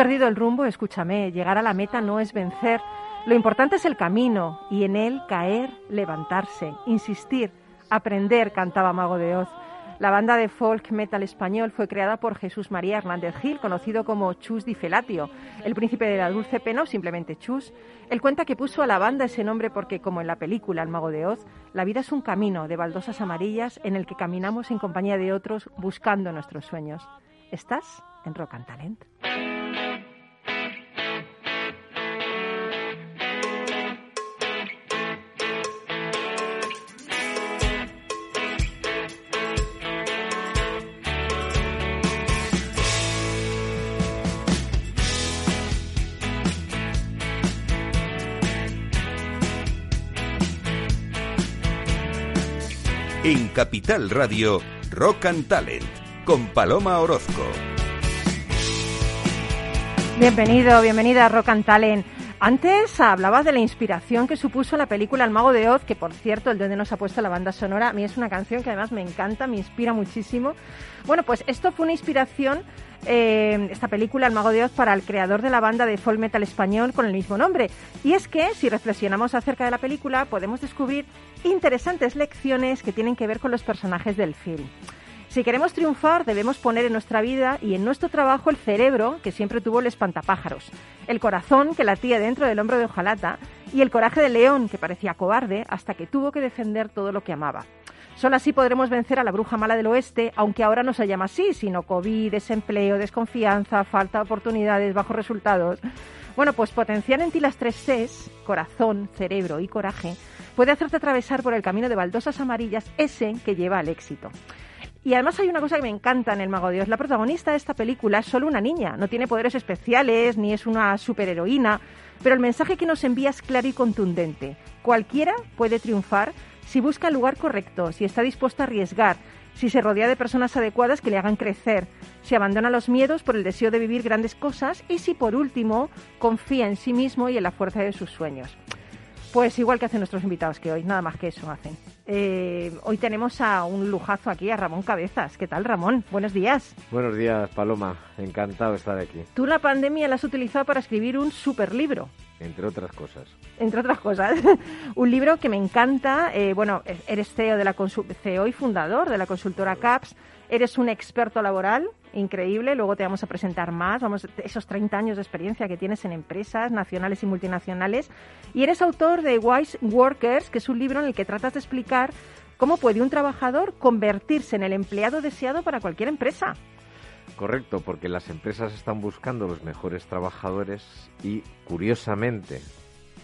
perdido el rumbo, escúchame, llegar a la meta no es vencer. Lo importante es el camino y en él caer, levantarse, insistir, aprender, cantaba Mago de Oz. La banda de folk metal español fue creada por Jesús María Hernández Gil, conocido como Chus Di Felatio, el príncipe de la dulce pena o simplemente Chus. Él cuenta que puso a la banda ese nombre porque, como en la película El Mago de Oz, la vida es un camino de baldosas amarillas en el que caminamos en compañía de otros buscando nuestros sueños. ¿Estás en Rock Talent? Capital Radio, Rock and Talent, con Paloma Orozco. Bienvenido, bienvenida a Rock and Talent. Antes hablabas de la inspiración que supuso la película El Mago de Oz, que por cierto, el Duende nos ha puesto la banda sonora. A mí es una canción que además me encanta, me inspira muchísimo. Bueno, pues esto fue una inspiración, eh, esta película El Mago de Oz, para el creador de la banda de folk metal español con el mismo nombre. Y es que, si reflexionamos acerca de la película, podemos descubrir interesantes lecciones que tienen que ver con los personajes del film. Si queremos triunfar, debemos poner en nuestra vida y en nuestro trabajo el cerebro, que siempre tuvo el espantapájaros, el corazón, que latía dentro del hombro de Ojalata, y el coraje del león, que parecía cobarde hasta que tuvo que defender todo lo que amaba. Solo así podremos vencer a la bruja mala del oeste, aunque ahora no se llama así, sino COVID, desempleo, desconfianza, falta de oportunidades, bajos resultados. Bueno, pues potenciar en ti las tres Cs, corazón, cerebro y coraje, puede hacerte atravesar por el camino de baldosas amarillas, ese que lleva al éxito. Y además hay una cosa que me encanta en El Mago Dios. La protagonista de esta película es solo una niña, no tiene poderes especiales ni es una superheroína, pero el mensaje que nos envía es claro y contundente. Cualquiera puede triunfar si busca el lugar correcto, si está dispuesto a arriesgar, si se rodea de personas adecuadas que le hagan crecer, si abandona los miedos por el deseo de vivir grandes cosas y si por último confía en sí mismo y en la fuerza de sus sueños. Pues igual que hacen nuestros invitados que hoy, nada más que eso hacen. Eh, hoy tenemos a un lujazo aquí, a Ramón Cabezas. ¿Qué tal, Ramón? Buenos días. Buenos días, Paloma. Encantado de estar aquí. Tú la pandemia la has utilizado para escribir un super libro. Entre otras cosas. Entre otras cosas. un libro que me encanta. Eh, bueno, eres CEO, de la CEO y fundador de la consultora CAPS. Eres un experto laboral, increíble. Luego te vamos a presentar más, vamos, esos 30 años de experiencia que tienes en empresas nacionales y multinacionales. Y eres autor de Wise Workers, que es un libro en el que tratas de explicar cómo puede un trabajador convertirse en el empleado deseado para cualquier empresa. Correcto, porque las empresas están buscando los mejores trabajadores y, curiosamente,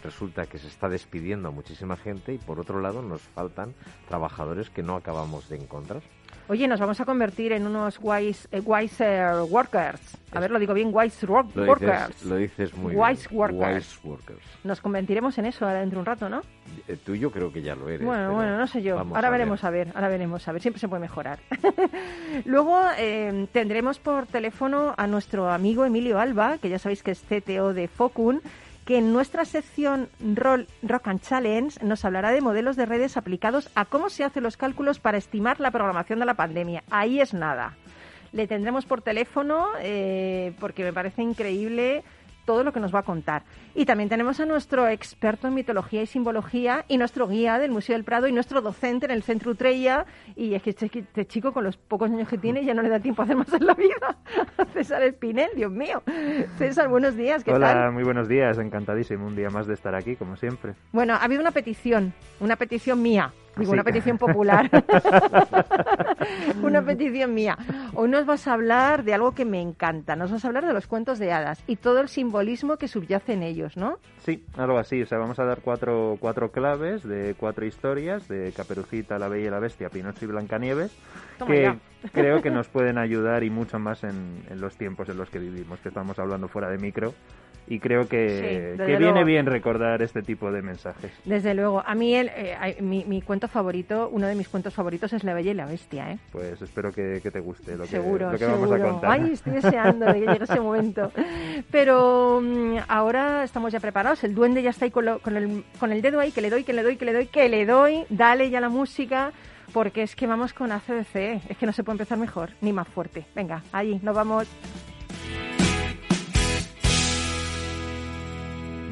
resulta que se está despidiendo a muchísima gente y, por otro lado, nos faltan trabajadores que no acabamos de encontrar. Oye, nos vamos a convertir en unos wise, eh, wiser workers. A ver, lo digo bien, wise workers. lo dices muy wise bien. Workers. Wise workers. Nos convertiremos en eso dentro de un rato, ¿no? Eh, tú yo creo que ya lo eres. Bueno, bueno, no sé yo. Ahora veremos a ver. ahora veremos a ver. Siempre se puede mejorar. Luego eh, tendremos por teléfono a nuestro amigo Emilio Alba, que ya sabéis que es CTO de Focun que en nuestra sección Rock and Challenge nos hablará de modelos de redes aplicados a cómo se hacen los cálculos para estimar la programación de la pandemia. Ahí es nada. Le tendremos por teléfono eh, porque me parece increíble todo lo que nos va a contar. Y también tenemos a nuestro experto en mitología y simbología y nuestro guía del Museo del Prado y nuestro docente en el Centro Utreya. Y es que este, este, chico, con los pocos años que tiene, ya no le da tiempo a hacer más en la vida. César Espinel, Dios mío. César, buenos días. ¿qué Hola, muy buenos días. Encantadísimo un día más de estar aquí, como siempre. Bueno, ha habido una petición, una petición mía Digo, una petición popular. una petición mía. Hoy nos vas a hablar de algo que me encanta. Nos vas a hablar de los cuentos de hadas y todo el simbolismo que subyace en ellos, ¿no? Sí, algo así. O sea, vamos a dar cuatro, cuatro claves de cuatro historias de Caperucita, la Bella y la Bestia, Pinocho y Blancanieves, que creo que nos pueden ayudar y mucho más en, en los tiempos en los que vivimos, que estamos hablando fuera de micro y creo que, viene bien recordar este tipo de mensajes. Desde luego. A mí el, eh, mi, cuento favorito, uno de mis cuentos favoritos es La Bella y la Bestia. ¿eh? Pues espero que, te guste lo que, seguro, lo que vamos a contar. Ay, estoy deseando que llegue ese momento. Pero mm, ahora estamos ya preparados. El duende ya está ahí con, con, el, con el dedo ahí, que le doy, que le doy, que le doy, que le doy. Dale ya la música porque es que vamos con ACDC, es que no se puede empezar mejor ni más fuerte. Venga, allí, nos vamos.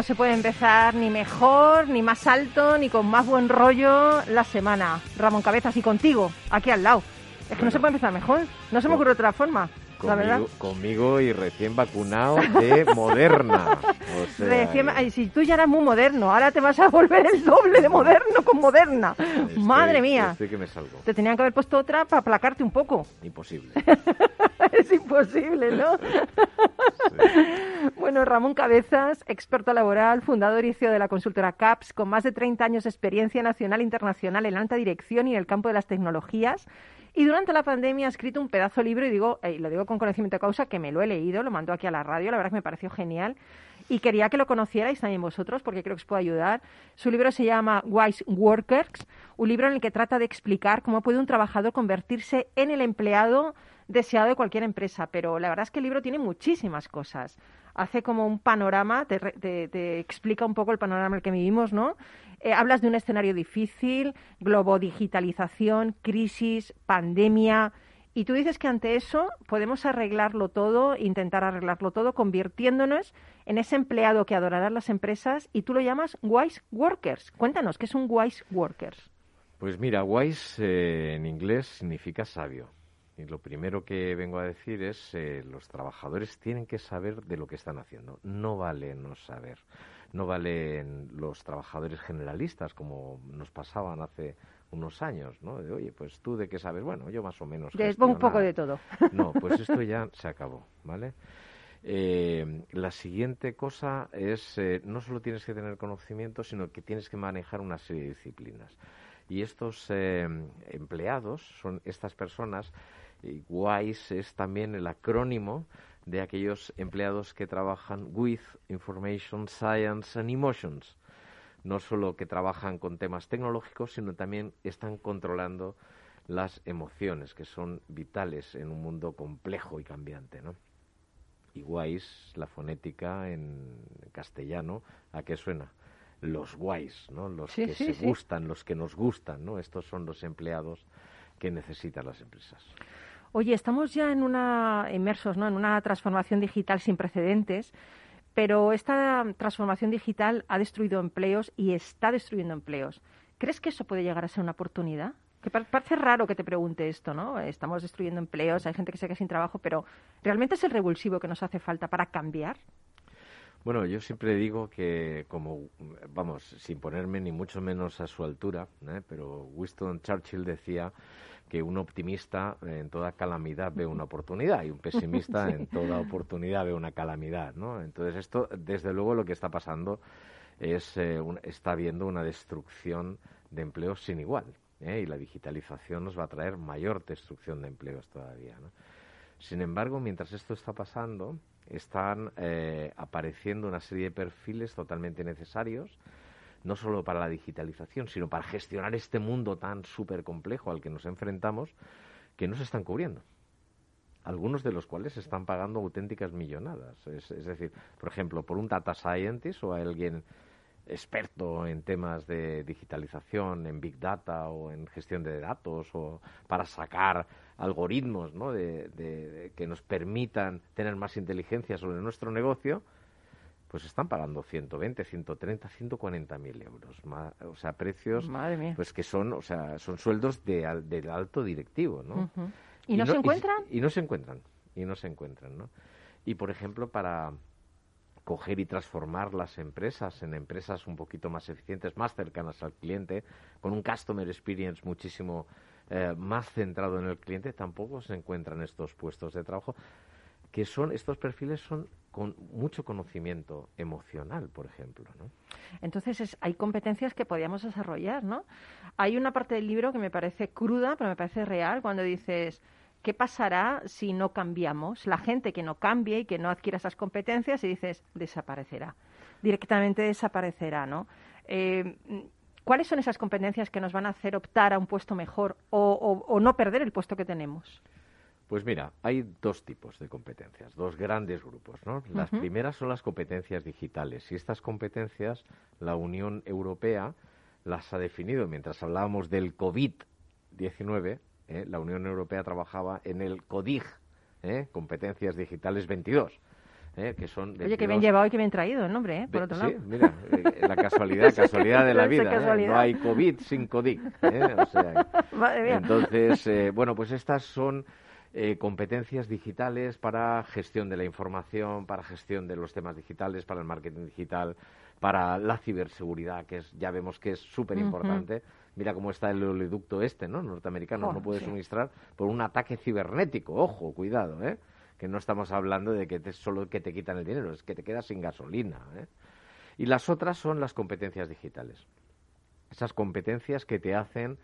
No se puede empezar ni mejor, ni más alto, ni con más buen rollo la semana. Ramón Cabezas, y contigo, aquí al lado. Es que no se puede empezar mejor. No se me ocurre otra forma. Conmigo, y recién vacunado de Moderna. si tú ya eras muy moderno, ahora te vas a volver el doble de moderno con Moderna. Madre mía. que me salgo. Te tenían que haber puesto otra para aplacarte un poco. Imposible. es imposible, ¿no? Bueno, Ramón Cabezas, experto laboral, fundador y CEO de la consultora CAPS, con más de 30 años de experiencia nacional e internacional en alta dirección y en el campo de las tecnologías. Y durante la pandemia ha escrito un pedazo de libro, y digo, y lo digo con conocimiento de causa, que me lo he leído, lo mandó aquí a la radio, la verdad que me pareció genial. Y quería que lo conocierais también vosotros, porque creo que os puede ayudar. Su libro se llama Wise Workers, un libro en el que trata de explicar cómo puede un trabajador convertirse en el empleado deseado de cualquier empresa. Pero la verdad es que el libro tiene muchísimas cosas hace como un panorama, te, explica un poco el panorama en el que vivimos, ¿no? Eh, hablas de un escenario difícil, globodigital,ización crisis, pandemia, y tú dices que ante eso podemos arreglarlo todo, intentar arreglarlo todo, convirtiéndonos en ese empleado que adorarán las empresas y tú lo llamas wise workers. Cuéntanos, ¿qué es un wise workers? Pues mira, wise eh, en inglés significa sabio. Y lo primero que vengo a decir es eh, los trabajadores tienen que saber de lo que están haciendo. No vale no saber. No valen los trabajadores generalistas como nos pasaban hace unos años, ¿no? De, oye, pues tú de qué sabes. Bueno, yo más o menos. De, un poco de todo. No, pues esto ya se acabó, ¿vale? Eh, la siguiente cosa es, eh, no solo tienes que tener conocimiento, sino que tienes que manejar una serie de disciplinas. Y estos empleados son estas personas WISE es también el acrónimo de aquellos empleados que trabajan with Information Science and Emotions. No solo que trabajan con temas tecnológicos, sino también están controlando las emociones, que son vitales en un mundo complejo y cambiante. ¿no? Y WISE, la fonética en castellano, ¿a qué suena? Los WISE, ¿no? los que se gustan, los que nos gustan. ¿no? Estos son los empleados que necesitan las empresas. Oye, estamos ya en una inmersos, ¿no? En una transformación digital sin precedentes, pero esta transformación digital ha destruido empleos y está destruyendo empleos. ¿Crees que eso puede llegar a ser una oportunidad? Que parece raro que te pregunte esto, ¿no? Estamos destruyendo empleos, hay gente que se queda sin trabajo, pero ¿realmente es el revulsivo que nos hace falta para cambiar? Bueno, yo siempre digo que, como, vamos, sin ponerme ni mucho menos a su altura, ¿eh? pero Winston Churchill decía que un optimista en toda calamidad ve una oportunidad y un pesimista en toda oportunidad ve una calamidad, ¿no? Entonces esto, desde luego, lo que está pasando es, eh, está habiendo una destrucción de empleos sin igual. ¿eh? Y la digitalización nos va a traer mayor destrucción de empleos todavía. Sin embargo, mientras esto está pasando, están eh, apareciendo una serie de perfiles totalmente necesarios, no solo para la digitalización, sino para gestionar este mundo tan súper complejo al que nos enfrentamos, que no se están cubriendo algunos de los cuales están pagando auténticas millonadas. Es, decir, por ejemplo, por un data scientist o alguien experto en temas de digitalización, en big data o en gestión de datos o para sacar algoritmos ¿no? de, que nos permitan tener más inteligencia sobre nuestro negocio, pues están pagando 120, 130, 140 mil euros. o sea, precios pues que son, o sea, son sueldos de, alto directivo, ¿no? ¿Y, no, se encuentran? Y, no se encuentran, y no se encuentran, ¿no? Y, por ejemplo, para coger y transformar las empresas en empresas un poquito más eficientes, más cercanas al cliente, con un customer experience muchísimo eh, más centrado en el cliente, tampoco se encuentran estos puestos de trabajo, que son, estos perfiles son con mucho conocimiento emocional, por ejemplo, ¿no? Entonces hay competencias que podíamos desarrollar, ¿no? Hay una parte del libro que me parece cruda, pero me parece real, cuando dices, ¿qué pasará si no cambiamos? La gente que no cambie y que no adquiera esas competencias y dices, desaparecerá. Directamente desaparecerá, ¿no? Eh, ¿Cuáles son esas competencias que nos van a hacer optar a un puesto mejor o no perder el puesto que tenemos? Pues mira, hay dos tipos de competencias, dos grandes grupos, ¿no? Las primeras son las competencias digitales y estas competencias la Unión Europea las ha definido. Mientras hablábamos del COVID-19, ¿eh? la Unión Europea trabajaba en el CODIG, ¿eh? competencias digitales 22. ¿Eh? que son Oye, que bien llevado y que bien traído el nombre, ¿eh? por otro lado. Sí, mira, la casualidad, casualidad de la vida. No hay COVID sin CODIG. O sea, Entonces, bueno, pues estas son eh, competencias digitales para gestión de la información, para gestión de los temas digitales, para el marketing digital, para la ciberseguridad, que es, ya vemos que es súper importante. Mira cómo está el oleoducto este, ¿no? Norteamericano, oh, no puede suministrar por un ataque cibernético. Ojo, cuidado, ¿eh? Que no estamos hablando de que te, solo que te quitan el dinero, es que te quedas sin gasolina, ¿eh? Y las otras son las competencias digitales. Esas competencias que te hacen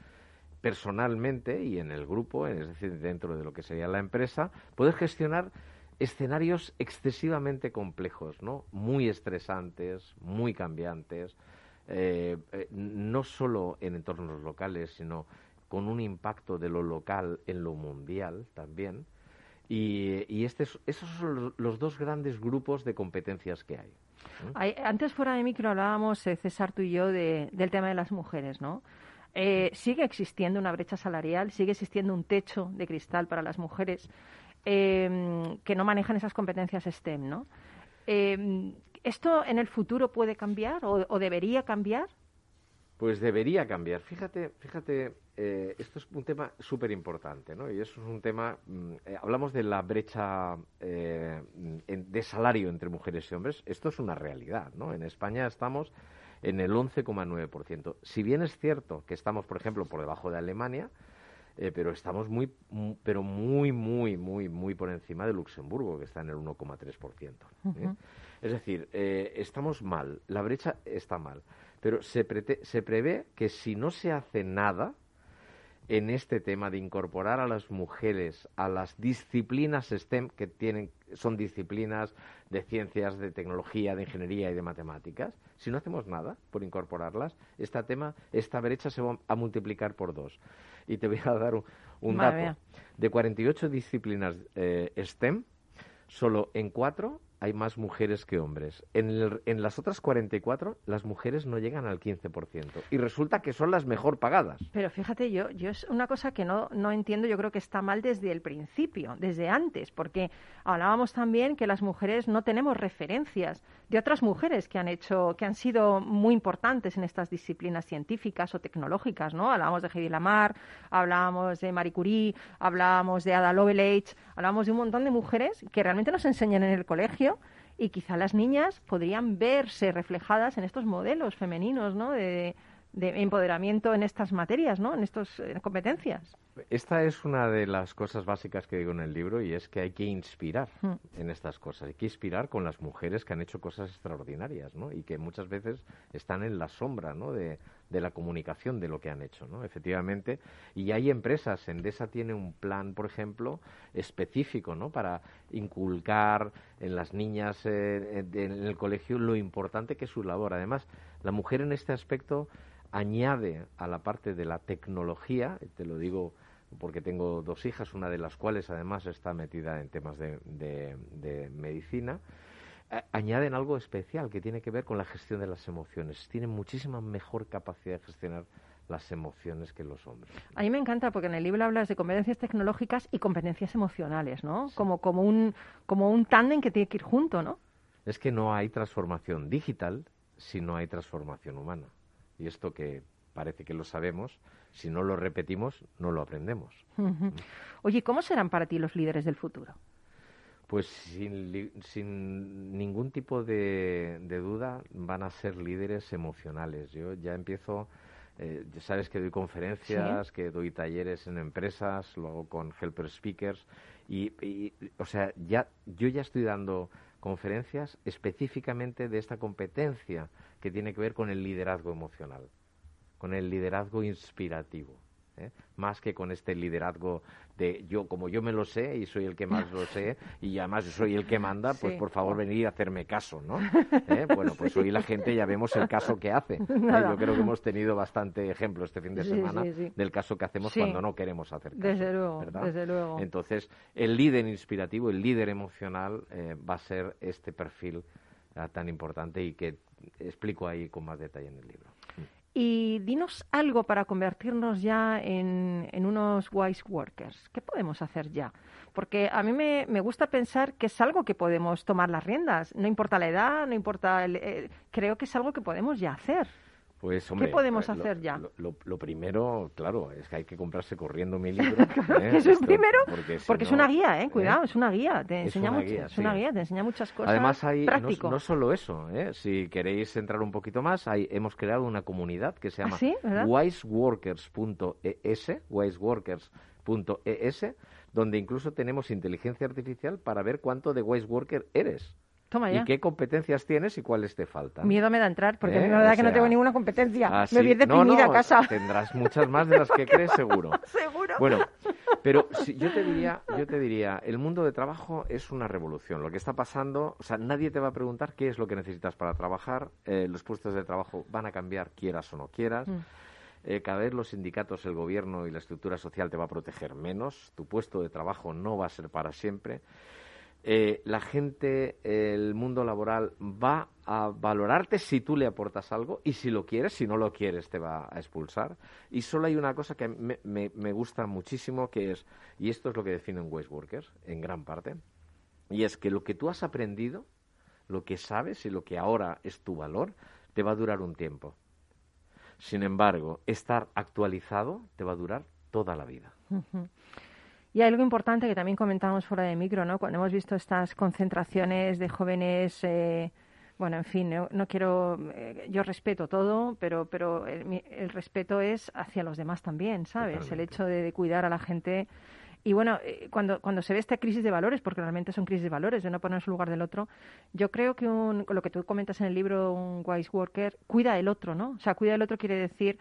personalmente y en el grupo, es decir, dentro de lo que sería la empresa, poder gestionar escenarios excesivamente complejos, ¿no? Muy estresantes, muy cambiantes, eh, eh, no solo en entornos locales, sino con un impacto de lo local en lo mundial también. Y, este, esos son los, dos grandes grupos de competencias que hay. Antes fuera de micro hablábamos, eh, César, tú y yo, del tema de las mujeres, ¿no? Eh, sigue existiendo una brecha salarial, sigue existiendo un techo de cristal para las mujeres eh, que no manejan esas competencias STEM, ¿no? Eh, ¿Esto en el futuro puede cambiar o, debería cambiar? Pues debería cambiar. Fíjate, fíjate, esto es un tema súper importante, ¿no? Y eso es un tema, mm, hablamos de la brecha de salario entre mujeres y hombres. Esto es una realidad, ¿no? En España estamos en el 11,9%. Si bien es cierto que estamos, por ejemplo, por debajo de Alemania, eh, pero estamos muy, pero muy, muy, muy, muy por encima de Luxemburgo, que está en el 1,3%. ¿eh? Es decir, eh, estamos mal, la brecha está mal, pero se, se prevé que si no se hace nada, en este tema de incorporar a las mujeres a las disciplinas STEM que tienen son disciplinas de ciencias, de tecnología, de ingeniería y de matemáticas. Si no hacemos nada por incorporarlas, esta tema, esta brecha se va a multiplicar por dos. Y te voy a dar un, dato. De 48 disciplinas eh, STEM, solo en cuatro hay más mujeres que hombres. En, en, las otras 44, las mujeres no llegan al 15%. Y resulta que son las mejor pagadas. Pero fíjate, yo, yo es una cosa que no, no entiendo, yo creo que está mal desde el principio, desde antes, porque hablábamos también que las mujeres no tenemos referencias de otras mujeres que han hecho, que han sido muy importantes en estas disciplinas científicas o tecnológicas, ¿no? Hablábamos de Heidi Lamar, hablábamos de Marie Curie, hablábamos de Ada Lovelace, hablábamos de un montón de mujeres que realmente nos enseñan en el colegio y quizá las niñas podrían verse reflejadas en estos modelos femeninos, ¿no? De, empoderamiento en estas materias, ¿no? En estas competencias. Esta es una de las cosas básicas que digo en el libro y es que hay que inspirar hmm. en estas cosas. Hay que inspirar con las mujeres que han hecho cosas extraordinarias ¿no? y que muchas veces están en la sombra ¿no? de, de la comunicación de lo que han hecho, ¿no? Efectivamente. Y hay empresas, Endesa tiene un plan, por ejemplo, específico, ¿no? Para inculcar en las niñas eh, en el colegio lo importante que es su labor. Además, la mujer en este aspecto añade a la parte de la tecnología, te lo digo porque tengo dos hijas, una de las cuales además está metida en temas de, de medicina, añaden algo especial que tiene que ver con la gestión de las emociones. Tienen muchísima mejor capacidad de gestionar las emociones que los hombres. A mí me encanta porque en el libro hablas de competencias tecnológicas y competencias emocionales, ¿no? Como, como un, como un tándem que tiene que ir junto, ¿no? Es que no hay transformación digital si no hay transformación humana. Y esto que parece que lo sabemos, si no lo repetimos, no lo aprendemos. Oye, ¿cómo serán para ti los líderes del futuro? Pues sin, ningún tipo de, duda van a ser líderes emocionales. Yo ya empiezo, eh, sabes que doy conferencias, que doy talleres en empresas, lo hago con helper speakers y, o sea, ya yo ya estoy dando conferencias específicamente de esta competencia que tiene que ver con el liderazgo emocional, con el liderazgo inspirativo. ¿eh? más que con este liderazgo de yo, como yo me lo sé y soy el que más lo sé y además soy el que manda, pues por favor venid a hacerme caso, ¿no? ¿Eh? Bueno, pues hoy la gente ya vemos el caso que hace. ¿eh? Yo creo que hemos tenido bastante ejemplo este fin de semana del caso que hacemos cuando no queremos hacer caso. Desde luego, desde luego. Entonces, el líder inspirativo, el líder emocional va a ser este perfil tan importante y que explico ahí con más detalle en el libro. Y dinos algo para convertirnos ya en, unos wise workers. ¿Qué podemos hacer ya? Porque a mí me, gusta pensar que es algo que podemos tomar las riendas. No importa la edad, no importa. El, eh, creo que es algo que podemos ya hacer. Pues, ¿Qué podemos hacer ya? Lo, primero, claro, es que hay que comprarse corriendo mi libro. ¿eh? Eso es primero, porque, es una guía, ¿eh? Cuidado, es una guía, te enseña, mucho, es una guía, te enseña muchas cosas. Además, hay, no, no, solo eso, ¿eh? si queréis entrar un poquito más, hay, hemos creado una comunidad que se llama ¿Ah, wiseworkers.es, wiseworkers.es, donde incluso tenemos inteligencia artificial para ver cuánto de wiseworker eres. ¿Y qué competencias tienes y cuáles te faltan? Miedo me da entrar, porque ¿Eh? la verdad que no tengo ninguna competencia. Ah, me voy deprimida a casa. Tendrás muchas más de las que crees, seguro. seguro. Bueno, pero yo te diría, yo te diría, el mundo de trabajo es una revolución. Lo que está pasando, o sea, nadie te va a preguntar qué es lo que necesitas para trabajar. Eh, los puestos de trabajo van a cambiar, quieras o no quieras. Mm. Eh, cada vez los sindicatos, el gobierno y la estructura social te va a proteger menos. Tu puesto de trabajo no va a ser para siempre. Eh, la gente, el mundo laboral va a valorarte si tú le aportas algo y si lo quieres, si no lo quieres te va a expulsar. Y solo hay una cosa que me, gusta muchísimo que es, y esto es lo que definen Waste Workers en gran parte, y es que lo que tú has aprendido, lo que sabes y lo que ahora es tu valor, te va a durar un tiempo. Sin embargo, estar actualizado te va a durar toda la vida. Y hay algo importante que también comentamos fuera de micro, ¿no? Cuando hemos visto estas concentraciones de jóvenes, eh, bueno, en fin, no, quiero, eh, yo respeto todo, pero, pero el, respeto es hacia los demás también, ¿sabes? El hecho de, cuidar a la gente. Y bueno, eh, cuando, cuando se ve esta crisis de valores, porque realmente son crisis de valores, de no ponerse en lugar del otro, yo creo que un, lo que tú comentas en el libro, un wise worker, cuida el otro, ¿no? O sea, cuida el otro quiere decir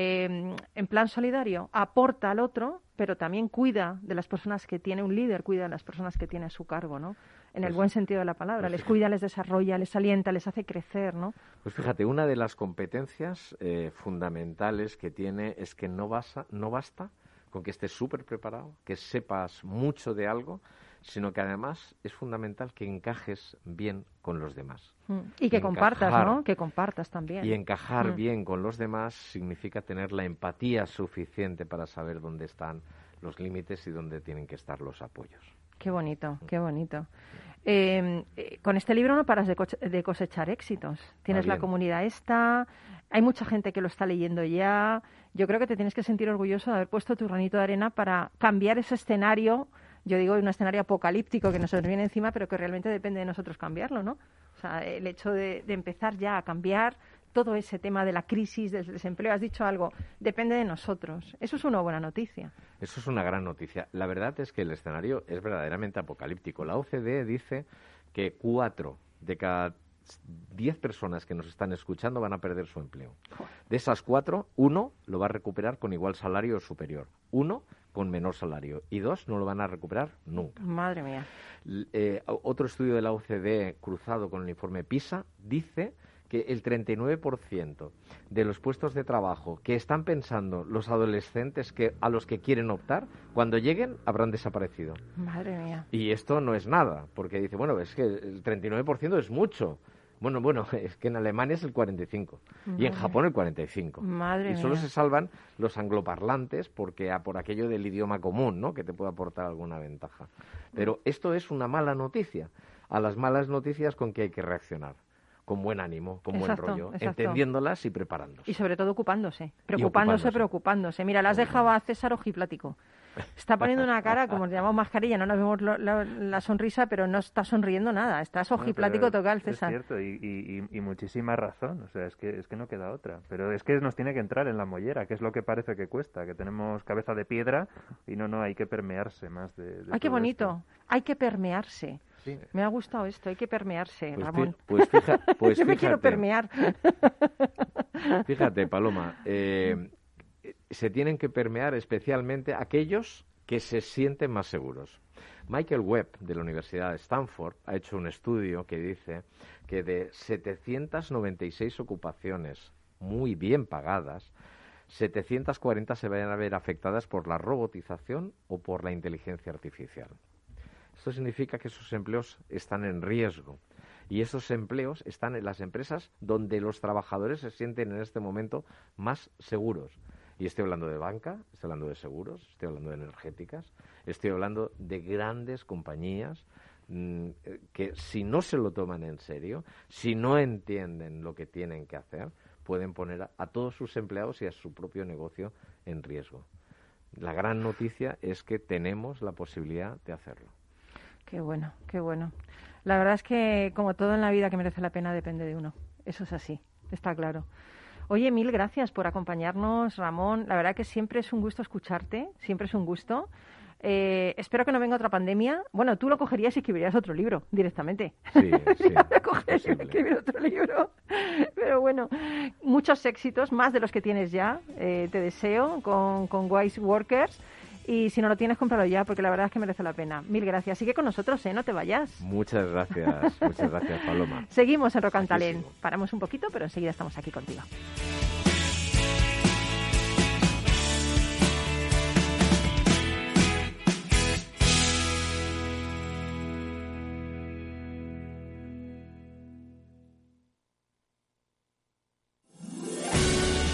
Em, en plan solidario, aporta al otro, pero también cuida de las personas que tiene un líder, cuida de las personas que tiene a su cargo, ¿no? En el pues buen sentido de la palabra. Pues les cuida, les desarrolla, les alienta, les hace crecer, ¿no? Pues fíjate, una de las competencias eh, fundamentales que tiene es que no, no basta con que estés súper preparado, que sepas mucho de algo, sino que además es fundamental que encajes bien con los demás. Mm. Y que compartas, ¿no? Que compartas también. Y encajar mm. bien con los demás significa tener la empatía suficiente para saber dónde están los límites y dónde tienen que estar los apoyos. Qué bonito, qué bonito. Em, eh, con este libro no paras de, cosechar éxitos. Tienes la comunidad esta, hay mucha gente que lo está leyendo ya. Yo creo que te tienes que sentir orgulloso de haber puesto tu granito de arena para cambiar ese escenario yo digo, un escenario apocalíptico que nos viene encima, pero que realmente depende de nosotros cambiarlo, ¿no? O sea, el hecho de, empezar ya a cambiar todo ese tema de la crisis, del desempleo, has dicho algo, depende de nosotros. Eso es una buena noticia. Eso es una gran noticia. La verdad es que el escenario es verdaderamente apocalíptico. La OCDE dice que cuatro de cada diez personas que nos están escuchando van a perder su empleo. De esas cuatro, uno lo va a recuperar con igual salario o superior. Uno con menor salario. Y dos no lo van a recuperar nunca. Madre mía. Eh, otro estudio de la OCDE cruzado con el informe PISA dice que el 39% de los puestos de trabajo que están pensando los adolescentes que a los que quieren optar, cuando lleguen habrán desaparecido. Madre mía. Y esto no es nada, porque dice, bueno, es que el 39% es mucho. Bueno, bueno, es que en Alemania es el 45 y en Japón el 45. Madre y solo se salvan los angloparlantes porque a, por aquello del idioma común, ¿no? Que te puede aportar alguna ventaja. Pero esto es una mala noticia. A las malas noticias con que hay que reaccionar con buen ánimo, con buen rollo, entendiéndolas y preparándose. Y sobre todo ocupándose, preocupándose, preocupándose. Mira, le has dejado a César ojiplático. Está poniendo una cara, como le llamamos mascarilla, no nos vemos la, sonrisa, pero no está sonriendo nada. Estás ojiplático no, total, César. Es cierto, y, y, muchísima razón. O sea, es que, es que no queda otra. Pero es que nos tiene que entrar en la mollera, que es lo que parece que cuesta, que tenemos cabeza de piedra y no, no, hay que permearse más de. ¡Ay, qué bonito! Hay que permearse. Me ha gustado esto, hay que permearse, pues Ramón. Pues, pues Yo me quiero permear. Fíjate, Paloma, eh, se tienen que permear especialmente aquellos que se sienten más seguros. Michael Webb, de la Universidad de Stanford, ha hecho un estudio que dice que de 796 ocupaciones muy bien pagadas, 740 se van a ver afectadas por la robotización o por la inteligencia artificial. Esto significa que esos empleos están en riesgo. Y esos empleos están en las empresas donde los trabajadores se sienten en este momento más seguros. Y estoy hablando de banca, estoy hablando de seguros, estoy hablando de energéticas, estoy hablando de grandes compañías mm, que si no se lo toman en serio, si no entienden lo que tienen que hacer, pueden poner a todos sus empleados y a su propio negocio en riesgo. La gran noticia es que tenemos la posibilidad de hacerlo. Qué bueno, qué bueno. La verdad es que, como todo en la vida que merece la pena, depende de uno. Eso es así, está claro. Oye, mil gracias por acompañarnos, Ramón. La verdad que siempre es un gusto escucharte, siempre es un gusto. Eh, espero que no venga otra pandemia. Bueno, tú lo cogerías y escribirías otro libro directamente. Sí, sí. y escribir otro libro. Pero bueno, muchos éxitos, más de los que tienes ya. Eh, te deseo con, con Wise Workers. Y si no lo tienes, cómpralo ya, porque la verdad es que merece la pena. Mil gracias. Sigue con nosotros, ¿eh? No te vayas. Muchas gracias. Muchas gracias, Paloma. Seguimos en and Paramos un poquito, pero enseguida estamos aquí contigo.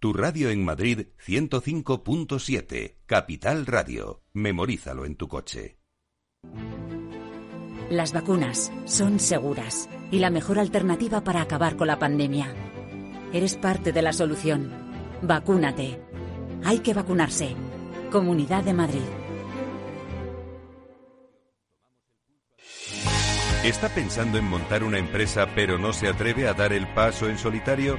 Tu radio en Madrid 105.7, Capital Radio. Memorízalo en tu coche. Las vacunas son seguras y la mejor alternativa para acabar con la pandemia. Eres parte de la solución. Vacúnate. Hay que vacunarse. Comunidad de Madrid. ¿Está pensando en montar una empresa pero no se atreve a dar el paso en solitario?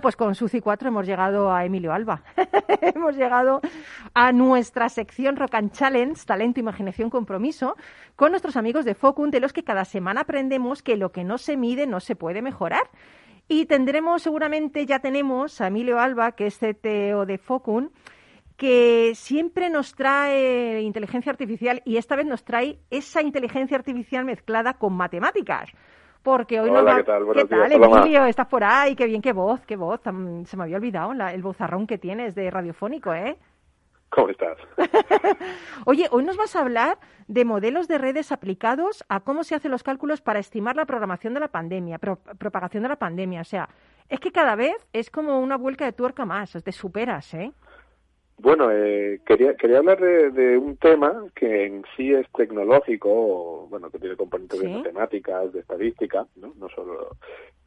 Pues con Suci 4 hemos llegado a Emilio Alba. hemos llegado a nuestra sección Rock and Challenge, Talento, Imaginación, Compromiso, con nuestros amigos de Focun, de los que cada semana aprendemos que lo que no se mide no se puede mejorar. Y tendremos, seguramente ya tenemos a Emilio Alba, que es CTO de Focun, que siempre nos trae inteligencia artificial y esta vez nos trae esa inteligencia artificial mezclada con matemáticas porque hoy Hola, nos va... ¿qué tal? ¿Qué días, tal. Emilio? Estás por ahí, qué bien, qué voz, qué voz. Se me había olvidado la- el bozarrón que tienes de radiofónico, ¿eh? ¿Cómo estás? Oye, hoy nos vas a hablar de modelos de redes aplicados a cómo se hacen los cálculos para estimar la programación de la pandemia, pro- propagación de la pandemia. O sea, es que cada vez es como una vuelca de tuerca más, te superas, ¿eh? Bueno, eh, quería, quería hablar de, de un tema que en sí es tecnológico, o, bueno, que tiene componentes Sí. de matemáticas, de estadística, ¿no? No solo,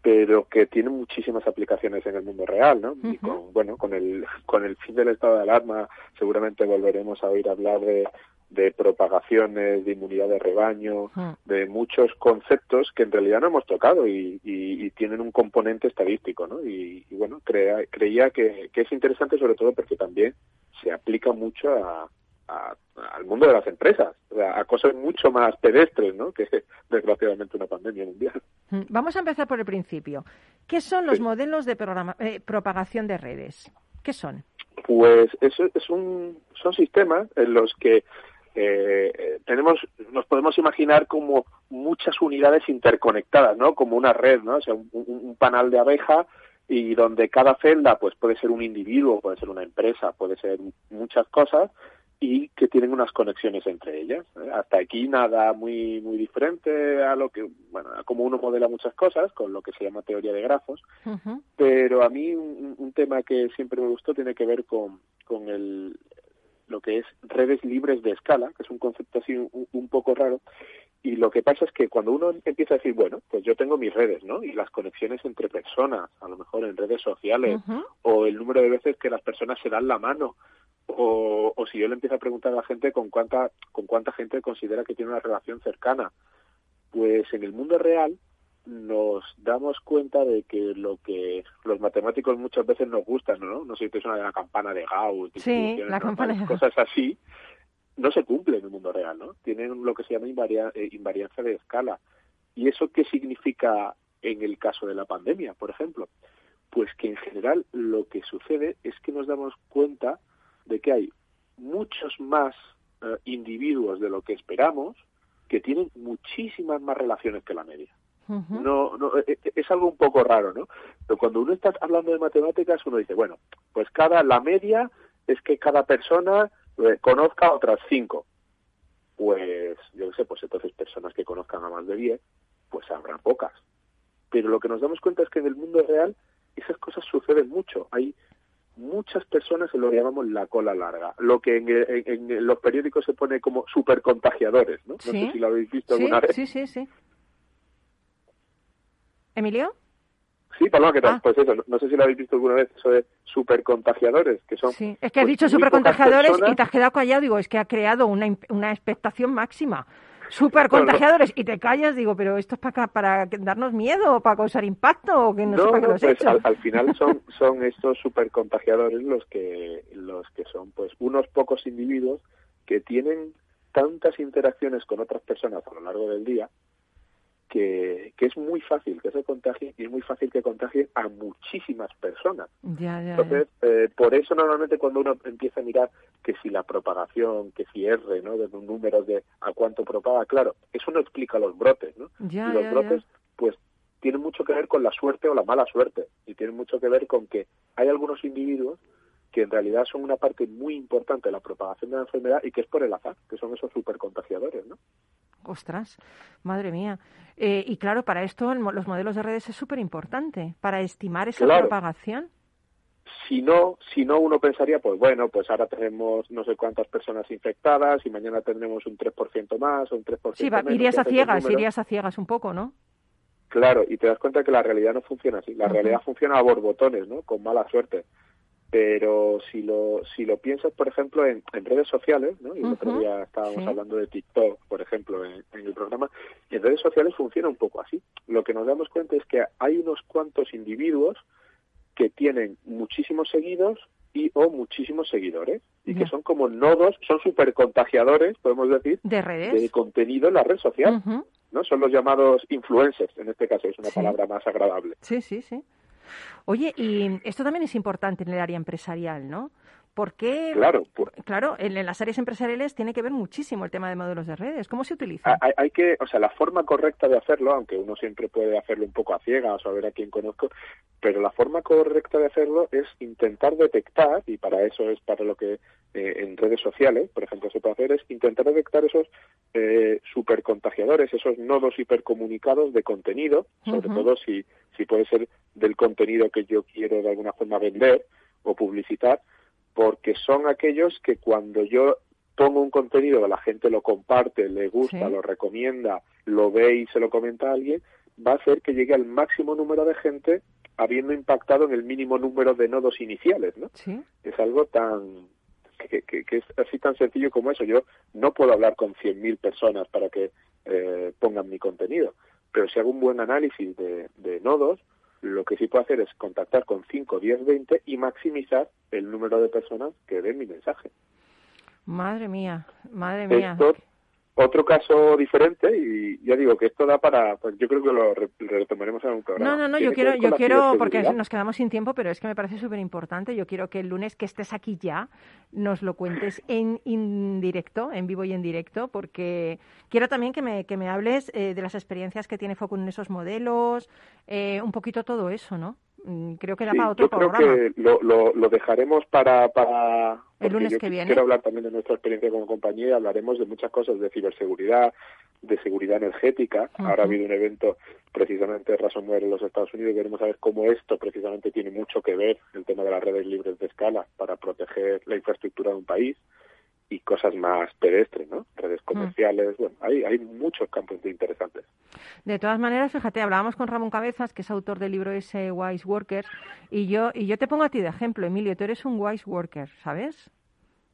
pero que tiene muchísimas aplicaciones en el mundo real, ¿no? Y con, bueno, con el, con el fin del estado de alarma, seguramente volveremos a oír hablar de, de propagaciones, de inmunidad de rebaño, de muchos conceptos que en realidad no hemos tocado y, y- y tienen un componente estadístico, ¿no? Y, y bueno, crea- creía que, que es interesante sobre todo porque también se aplica mucho a, a- al mundo de las empresas, a cosas mucho más pedestres, ¿no? Que desgraciadamente una pandemia mundial. Mm, Vamos a empezar por el principio. ¿Qué son los Sí. modelos de programa- eh, propagación de redes? ¿Qué son? Pues eso es un, son sistemas en los que eh, eh, tenemos, nos podemos imaginar como muchas unidades interconectadas, ¿no? Como una red, ¿no? O sea, un, panal de abeja y donde cada celda pues puede ser un individuo, puede ser una empresa, puede ser muchas cosas y que tienen unas conexiones entre ellas. ¿eh? Hasta aquí nada muy muy diferente a lo que, bueno, a como uno modela muchas cosas, con lo que se llama teoría de grafos, pero a mí un, tema que siempre me gustó tiene que ver con, con el, lo que es redes libres de escala, que es un concepto así un, poco raro, y lo que pasa es que cuando uno empieza a decir, bueno, pues yo tengo mis redes, ¿no? Y las conexiones entre personas, a lo mejor en redes sociales, o el número de veces que las personas se dan la mano, o, o si yo le empiezo a preguntar a la gente con cuánta, con cuánta gente considera que tiene una relación cercana, pues en el mundo real nos damos cuenta de que lo que los matemáticos muchas veces nos gustan, ¿no? No sé si te suena de la campana de Gauss, sí, la campana cosas así, no se cumple en el mundo real, ¿no? Tienen lo que se llama eh, invariancia de escala. ¿Y eso qué significa en el caso de la pandemia, por ejemplo? Pues que en general lo que sucede es que nos damos cuenta de que hay muchos más eh, individuos de lo que esperamos que tienen muchísimas más relaciones que la media. No, no, e, e, es algo un poco raro, ¿no? Pero cuando uno está hablando de matemáticas, uno dice, bueno, pues cada, la media es que cada persona eh, conozca otras cinco. Pues, yo no sé, pues entonces personas que conozcan a más de diez, pues habrá pocas. Pero lo que nos damos cuenta es que en el mundo real esas cosas suceden mucho. Hay muchas personas en lo que llamamos la cola larga, lo que en, los periódicos se pone como supercontagiadores, ¿no? No sé si lo habéis visto alguna vez. Sí, sí, sí. ¿Emilio? Sí, Paloma, ¿qué tal? Ah. Pues eso, no, sé si lo habéis visto alguna vez, eso de supercontagiadores, que son... Sí, es que has pues, dicho supercontagiadores y te has quedado callado, digo, es que ha creado una, una expectación máxima. Supercontagiadores, y te callas, digo, pero esto es para, para darnos miedo, o para causar impacto, o que no, no, no pues al, final son, son estos supercontagiadores los que, los que son pues unos pocos individuos que tienen tantas interacciones con otras personas a lo largo del día que, es muy fácil que se contagie y es muy fácil que contagie a muchísimas personas. Entonces, eh, por eso normalmente cuando uno empieza a mirar que si la propagación, que si R, ¿no? De los números de a cuánto propaga, claro, eso no explica los brotes, ¿no? y los brotes, pues, tienen mucho que ver con la suerte o la mala suerte y tienen mucho que ver con que hay algunos individuos que en realidad son una parte muy importante de la propagación de la enfermedad y que es por el azar, que son esos supercontagiadores, ¿no? Ostras, madre mía. Eh, y claro, para esto los modelos de redes es súper importante, para estimar esa propagación. Si no, si no, uno pensaría, pues bueno, pues ahora tenemos no sé cuántas personas infectadas y mañana tendremos un 3% más o un 3% sí, menos. irías a ciegas, irías a ciegas un poco, ¿no? Claro, y te das cuenta que la realidad no funciona así. La realidad funciona a borbotones, ¿no? Con mala suerte pero si lo si lo piensas por ejemplo en, redes sociales no y el otro día estábamos hablando de TikTok por ejemplo en, el programa y en redes sociales funciona un poco así. Lo que nos damos cuenta es que hay unos cuantos individuos que tienen muchísimos seguidos y o muchísimos seguidores y que son como nodos son súper contagiadores podemos decir de redes de contenido en la red social. No son los llamados influencers en este caso es una palabra más agradable. Sí sí sí Oye, y esto también es importante en el área empresarial, ¿no? Porque, claro, claro en, las áreas empresariales tiene que ver muchísimo el tema de modelos de redes. ¿Cómo se utiliza? Hay, hay, que, o sea, la forma correcta de hacerlo, aunque uno siempre puede hacerlo un poco a ciegas o a ver a quién conozco, pero la forma correcta de hacerlo es intentar detectar, y para eso es para lo que eh, en redes sociales, por ejemplo, se puede hacer, es intentar detectar esos eh, supercontagiadores, esos nodos hipercomunicados de contenido, sobre todo si, si puede ser del contenido que yo quiero de alguna forma vender o publicitar, porque son aquellos que cuando yo pongo un contenido, la gente lo comparte, le gusta, lo recomienda, lo ve y se lo comenta a alguien, va a hacer que llegue al máximo número de gente habiendo impactado en el mínimo número de nodos iniciales, ¿no? Es algo tan que, que, es así tan sencillo como eso. Yo no puedo hablar con 100.000 personas para que eh, pongan mi contenido, pero si hago un buen análisis de, de nodos, lo que sí puedo hacer es contactar con 5, 10, 20 y maximizar el número de personas que ven mi mensaje. Madre mía, madre mía. Otro caso diferente y ya digo que esto da para pues yo creo que lo retomaremos en un programa. No no no yo quiero yo quiero porque nos quedamos sin tiempo pero es que me parece súper importante yo quiero que el lunes que estés aquí ya nos lo cuentes en, indirecto en vivo y en directo porque quiero también que me, que me hables eh, de las experiencias que tiene Focus en esos modelos eh, un poquito todo eso no creo que da para otro yo creo que lo, lo, dejaremos para, para el lunes que viene. Quiero hablar también de nuestra experiencia como compañía hablaremos de muchas cosas, de ciberseguridad, de seguridad energética. Ahora ha habido un evento precisamente de ransomware en los Estados Unidos y veremos a ver cómo esto precisamente tiene mucho que ver, el tema de las redes libres de escala, para proteger la infraestructura de un país y cosas más pedestres, ¿no? Redes mm. comerciales, bueno, hay, hay muchos campos interesantes. De todas maneras, fíjate, hablábamos con Ramón Cabezas, que es autor del libro ese Wise Workers, y yo, y yo te pongo a ti de ejemplo, Emilio, tú eres un Wise Worker, ¿sabes?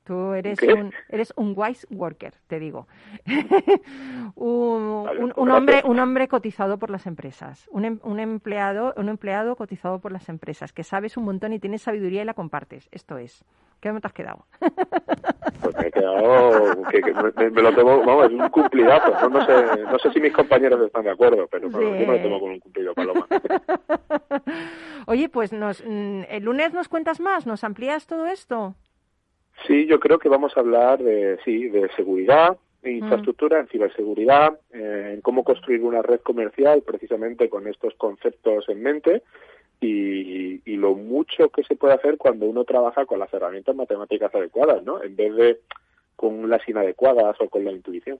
Tú eres un, eres un wise worker, te digo. un, un, pues hombre, un hombre cotizado por las empresas, un, em, un, empleado, un empleado cotizado por las empresas, que sabes un montón y tienes sabiduría y la compartes. Esto es. ¿Qué me te has quedado? Pues me he quedado, que, me, lo tomo, vamos, es un cumplidazo. No, sé, no sé si mis compañeros están de acuerdo, pero, yo me lo tomo con un cumplido, Paloma. Oye, pues nos, mm, el lunes nos cuentas más, nos amplías todo esto. Sí, yo creo que vamos a hablar de, sí, de seguridad, de mm. infraestructura, en ciberseguridad, eh, en cómo construir una red comercial precisamente con estos conceptos en mente y, y, lo mucho que se puede hacer cuando uno trabaja con las herramientas matemáticas adecuadas, ¿no? En vez de con las inadecuadas o con la intuición.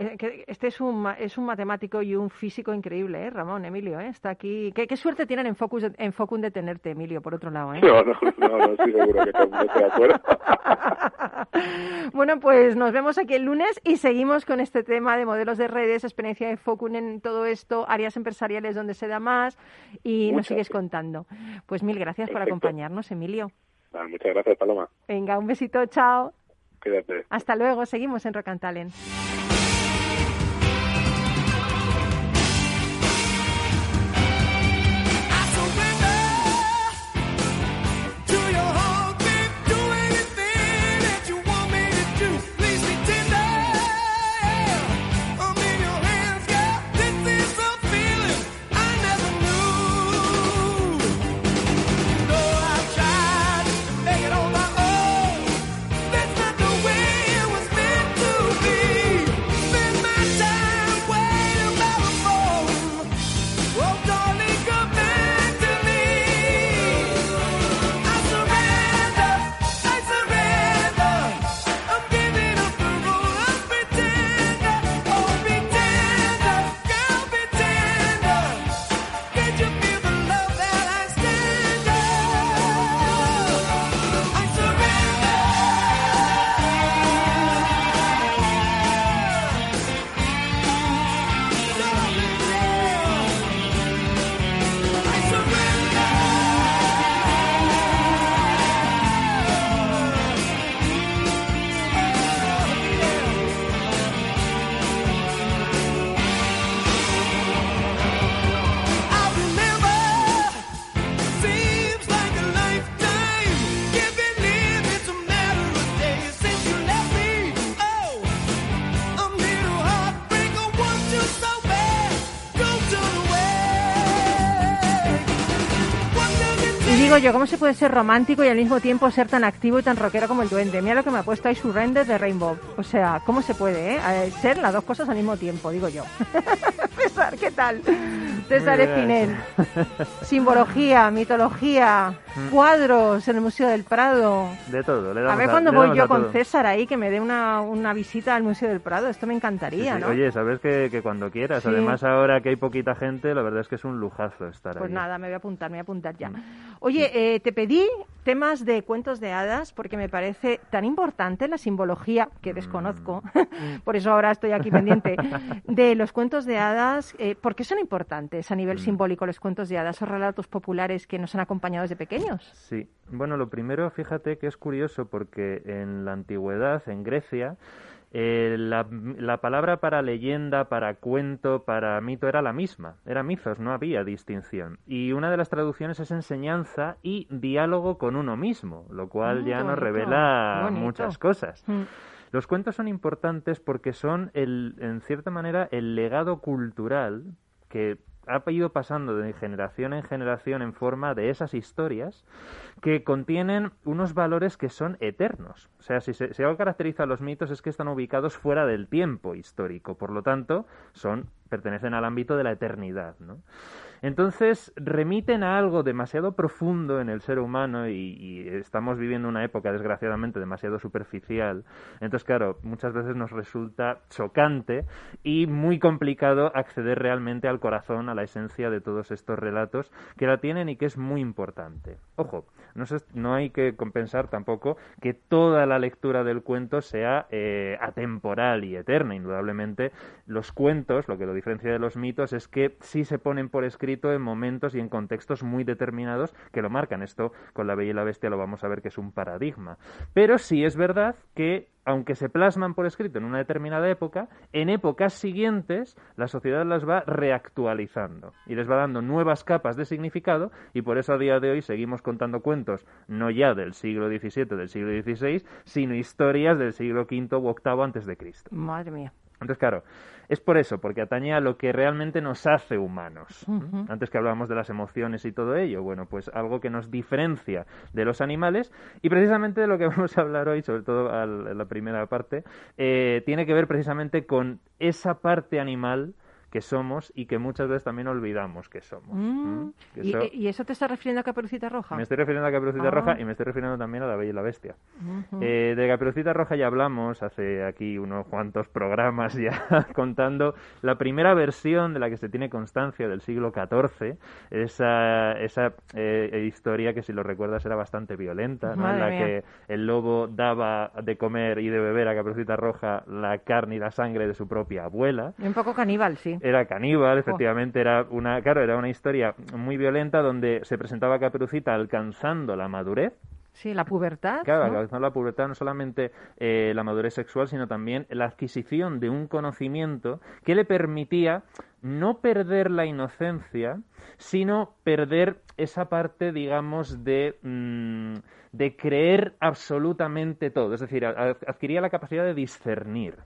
Este es un, es un matemático y un físico increíble, ¿eh? Ramón, Emilio, ¿eh? Está aquí. ¿Qué, suerte tienen en Focus, en Focus de tenerte, Emilio, por otro lado, ¿eh? No, no, no, no estoy seguro que todo de acuerdo. bueno, pues nos vemos aquí el lunes y seguimos con este tema de modelos de redes, experiencia de Focus en todo esto, áreas empresariales donde se da más y nos sigues contando. Pues mil gracias por acompañarnos, Emilio. muchas gracias, Paloma. Venga, un besito, chao. Quédate. Hasta luego, seguimos en Rocantalen. ¿Cómo se puede ser romántico y al mismo tiempo ser tan activo y tan rockero como el duende? Mira lo que me ha puesto ahí Surrender de Rainbow. O sea, ¿cómo se puede, eh? Ser las dos cosas al mismo tiempo, digo yo. César, ¿qué tal? César Espinel. Simbología, mitología, mm. cuadros en el Museo del Prado. De todo, A ver cuando voy yo con César ahí, que me dé una, una, visita al Museo del Prado. Esto me encantaría, ¿no? Oye, sabes que, que cuando quieras. Además, ahora que hay poquita gente, la verdad es que es un lujazo estar pues ahí. Pues nada, me voy a apuntar, me voy a apuntar ya. Mm. Oye, eh, te pedí temas de cuentos de hadas porque me parece tan importante la simbología que desconozco, mm. por eso ahora estoy aquí pendiente, de los cuentos de hadas. Eh, ¿Por qué son importantes a nivel mm. simbólico los cuentos de hadas, esos relatos populares que nos han acompañado desde pequeños? Sí, bueno, lo primero, fíjate que es curioso porque en la antigüedad, en Grecia, eh, la, la, palabra para leyenda, para cuento, para mito era la misma, era mitos, no había distinción. Y una de las traducciones es enseñanza y diálogo con uno mismo, lo cual ya nos revela muchas cosas. Mm. Los cuentos son importantes porque son, el, en cierta manera, el legado cultural que ha ido pasando de generación en generación en forma de esas historias que contienen unos valores que son eternos. O sea, si, se, si algo caracteriza a los mitos es que están ubicados fuera del tiempo histórico, por lo tanto, son pertenecen al ámbito de la eternidad, ¿no? Entonces remiten a algo demasiado profundo en el ser humano y, estamos viviendo una época desgraciadamente demasiado superficial. Entonces, claro, muchas veces nos resulta chocante y muy complicado acceder realmente al corazón, a la esencia de todos estos relatos que la tienen y que es muy importante. Ojo, no, no hay que compensar tampoco que toda la lectura del cuento sea eh, atemporal y eterna. Indudablemente, los cuentos, lo que lo diferencia de los mitos, es que sí se ponen por escrito en momentos y en contextos muy determinados que lo marcan. Esto con la Bella y la Bestia lo vamos a ver que es un paradigma. Pero sí es verdad que aunque se plasman por escrito en una determinada época, en épocas siguientes la sociedad las va reactualizando y les va dando nuevas capas de significado y por eso a día de hoy seguimos contando cuentos no ya del siglo XVII, del siglo XVI, sino historias del siglo V u VIII antes de Cristo. Madre mía. Entonces, claro, es por eso, porque atañe a lo que realmente nos hace humanos. Antes que hablábamos de las emociones y todo ello, bueno, pues algo que nos diferencia de los animales y precisamente de lo que vamos a hablar hoy, sobre todo en la primera parte, eh, tiene que ver precisamente con esa parte animal que somos y que muchas veces también olvidamos que somos. Mm. ¿Y, eso... te está refiriendo a Caperucita Roja? Me estoy refiriendo a Caperucita ah. Roja y me estoy refiriendo también a La Bella y la Bestia. Eh, de Caperucita Roja ya hablamos hace aquí unos cuantos programas ya contando la primera versión de la que se tiene constancia del siglo XIV, esa, esa eh, historia que si lo recuerdas era bastante violenta, en la que el lobo daba de comer y de beber a Caperucita Roja la carne y la sangre de su propia abuela. un poco caníbal, sí era caníbal, efectivamente, era una, claro, era una historia muy violenta donde se presentaba Caperucita alcanzando la madurez, Sí, la pubertad. Claro, alcanzando la pubertad no solamente eh, la madurez sexual, sino también la adquisición de un conocimiento que le permitía no perder la inocencia, sino perder esa parte, digamos, de, mm, de creer absolutamente todo. Es decir, adquiría la capacidad de discernir.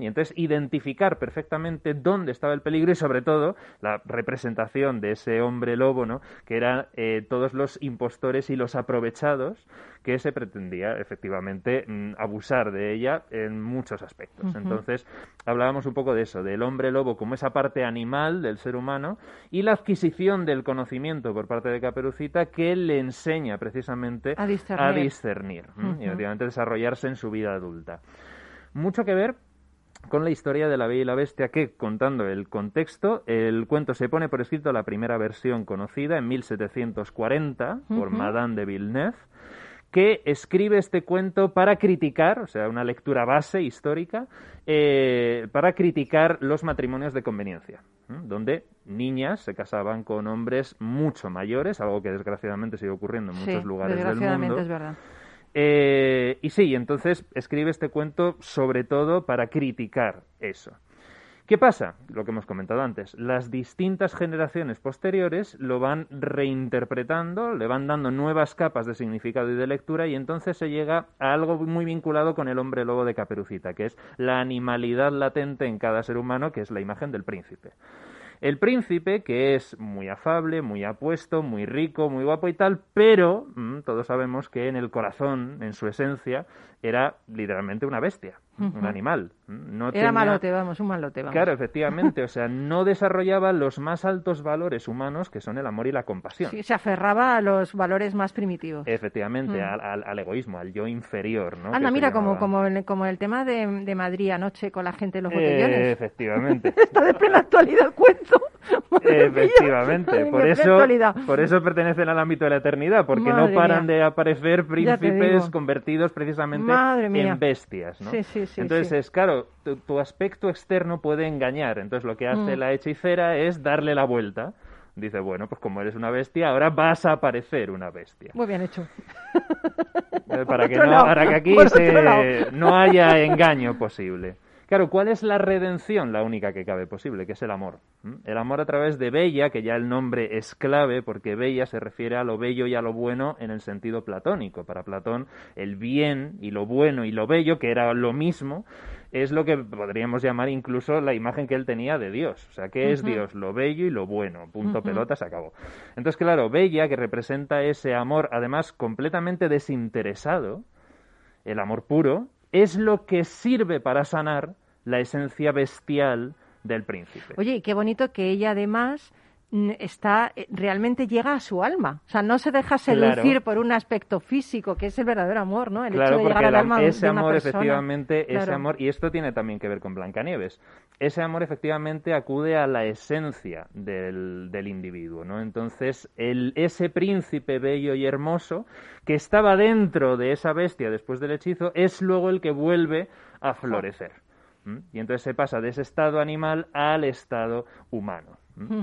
Y entonces identificar perfectamente dónde estaba el peligro y sobre todo la representación de ese hombre lobo, ¿no? que eran eh, todos los impostores y los aprovechados que se pretendía efectivamente mm, abusar de ella en muchos aspectos. Entonces hablábamos un poco de eso, del hombre lobo como esa parte animal del ser humano y la adquisición del conocimiento por parte de Caperucita que le enseña precisamente a discernir, y efectivamente desarrollarse en su vida adulta. Mucho que ver con la historia de la Bella y la Bestia que, contando el contexto, el cuento se pone por escrito la primera versión conocida en 1740 por Madame de Villeneuve, que escribe este cuento para criticar, o sea, una lectura base histórica, eh, para criticar los matrimonios de conveniencia, donde niñas se casaban con hombres mucho mayores, algo que desgraciadamente sigue ocurriendo en muchos lugares del mundo. Es verdad. Eh, y sí, entonces escribe este cuento sobre todo para criticar eso. ¿Qué pasa? Lo que hemos comentado antes. Las distintas generaciones posteriores lo van reinterpretando, le van dando nuevas capas de significado y de lectura y entonces se llega a algo muy vinculado con el hombre lobo de Caperucita, que es la animalidad latente en cada ser humano, que es la imagen del príncipe. El príncipe, que es muy afable, muy apuesto, muy rico, muy guapo y tal, pero mm, todos sabemos que en el corazón, en su esencia, era literalmente una bestia un animal. No Era malote, vamos, un malote, vamos. Claro, efectivamente, o sea, no desarrollaba los más altos valores humanos que son el amor y la compasión. Sí, se aferraba a los valores más primitivos. Efectivamente, mm. al, egoísmo, al yo inferior, ¿no? Anda, mira, como, como, el, como el tema de, de, Madrid anoche con la gente de los botellones. efectivamente. Está de plena actualidad el cuento. efectivamente, por eso, por eso pertenecen al ámbito de la eternidad, porque no paran de aparecer príncipes convertidos precisamente en bestias, ¿no? Sí, sí, entonces es, claro, tu, aspecto externo puede engañar. Entonces lo que hace mm. la hechicera es darle la vuelta. Dice, bueno, pues como eres una bestia, ahora vas a aparecer una bestia. Muy bien hecho. Para, que no, para que aquí no haya engaño posible. Claro, ¿cuál es la redención? La única que cabe posible, que es el amor. El amor a través de Bella, que ya el nombre es clave, porque Bella se refiere a lo bello y a lo bueno en el sentido platónico. Para Platón, el bien y lo bueno y lo bello, que era lo mismo, es lo que podríamos llamar incluso la imagen que él tenía de Dios. O sea, ¿qué es Dios? Lo bello y lo bueno. Punto pelota, se acabó. Entonces, claro, Bella, que representa ese amor, además completamente desinteresado, el amor puro, es lo que sirve para sanar la esencia bestial del príncipe. Oye, qué bonito que ella además está eh, realmente llega a su alma. O sea, no se deja seducir por un aspecto físico, que es el verdadero amor, ¿no? El hecho de llegar al alma ese amor, efectivamente, ese amor, y esto tiene también que ver con Blancanieves. Ese amor, efectivamente, acude a la esencia del, del individuo, ¿no? Entonces, el, ese príncipe bello y hermoso que estaba dentro de esa bestia después del hechizo es luego el que vuelve a florecer. Y entonces se pasa de ese estado animal al estado humano.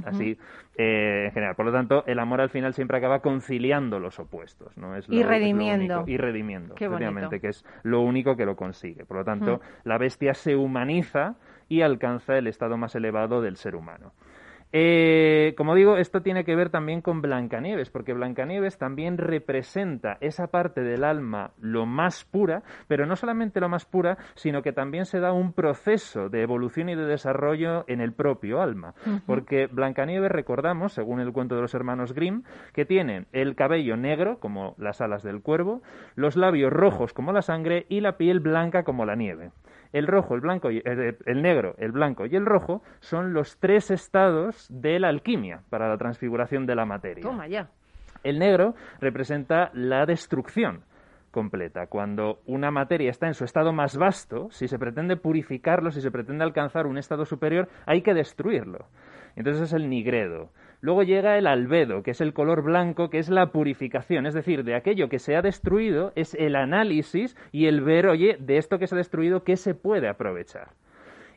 Así, eh, en general. Por lo tanto, el amor al final siempre acaba conciliando los opuestos, ¿no? Es y redimiendo. y redimiendo, obviamente, que es lo único que lo consigue. Por lo tanto, la bestia se humaniza y alcanza el estado más elevado del ser humano. Eh, como digo, esto tiene que ver también con Blancanieves, porque Blancanieves también representa esa parte del alma lo más pura, pero no solamente lo más pura, sino que también se da un proceso de evolución y de desarrollo en el propio alma. Porque Blancanieves, recordamos, según el cuento de los hermanos Grimm, que tiene el cabello negro, como las alas del cuervo, los labios rojos como la sangre y la piel blanca como la nieve. El rojo, el blanco, y, eh, el, negro, el blanco y el rojo son los tres estados de la alquimia para la transfiguración de la materia. Toma ya. El negro representa la destrucción completa. Cuando una materia está en su estado más vasto, si se pretende purificarlo, si se pretende alcanzar un estado superior, hay que destruirlo. Entonces es el nigredo. Luego llega el albedo, que es el color blanco, que es la purificación, es decir, de aquello que se ha destruido, es el análisis y el ver, oye, de esto que se ha destruido, ¿qué se puede aprovechar?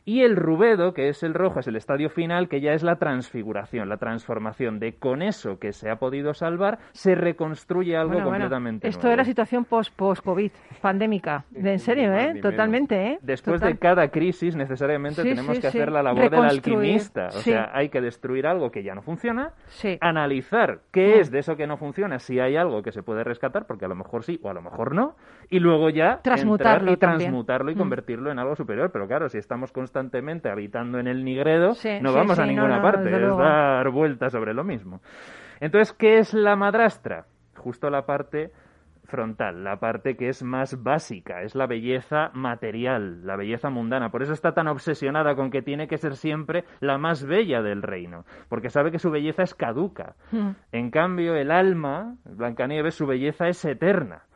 Y el rubedo, que es el rojo, es el estadio final, que ya es la transfiguración, la transformación de con eso que se ha podido salvar, se reconstruye algo completamente Esto era situación post-COVID, pandémica. De en serio, ¿eh? Totalmente, ¿eh? Después de cada crisis, necesariamente tenemos que hacer la labor del alquimista. O sea, hay que destruir algo que ya no funciona, analizar qué mm. es de eso que no funciona, si hay algo que se puede rescatar, porque a lo mejor sí o a lo mejor no, y luego ya transmutarlo y transmutarlo y mm. convertirlo en algo superior. Pero claro, si estamos constantemente constantemente habitando en el Nigredo, no vamos a ninguna parte, es dar vueltas sobre lo mismo. Entonces, ¿qué es la madrastra? Justo la parte frontal, la parte que es más básica, es la belleza material, la belleza mundana. Por eso está tan obsesionada con que tiene que ser siempre la más bella del reino, porque sabe que su belleza es caduca. Hmm. En cambio, el alma, Blancanieves, su belleza es eterna.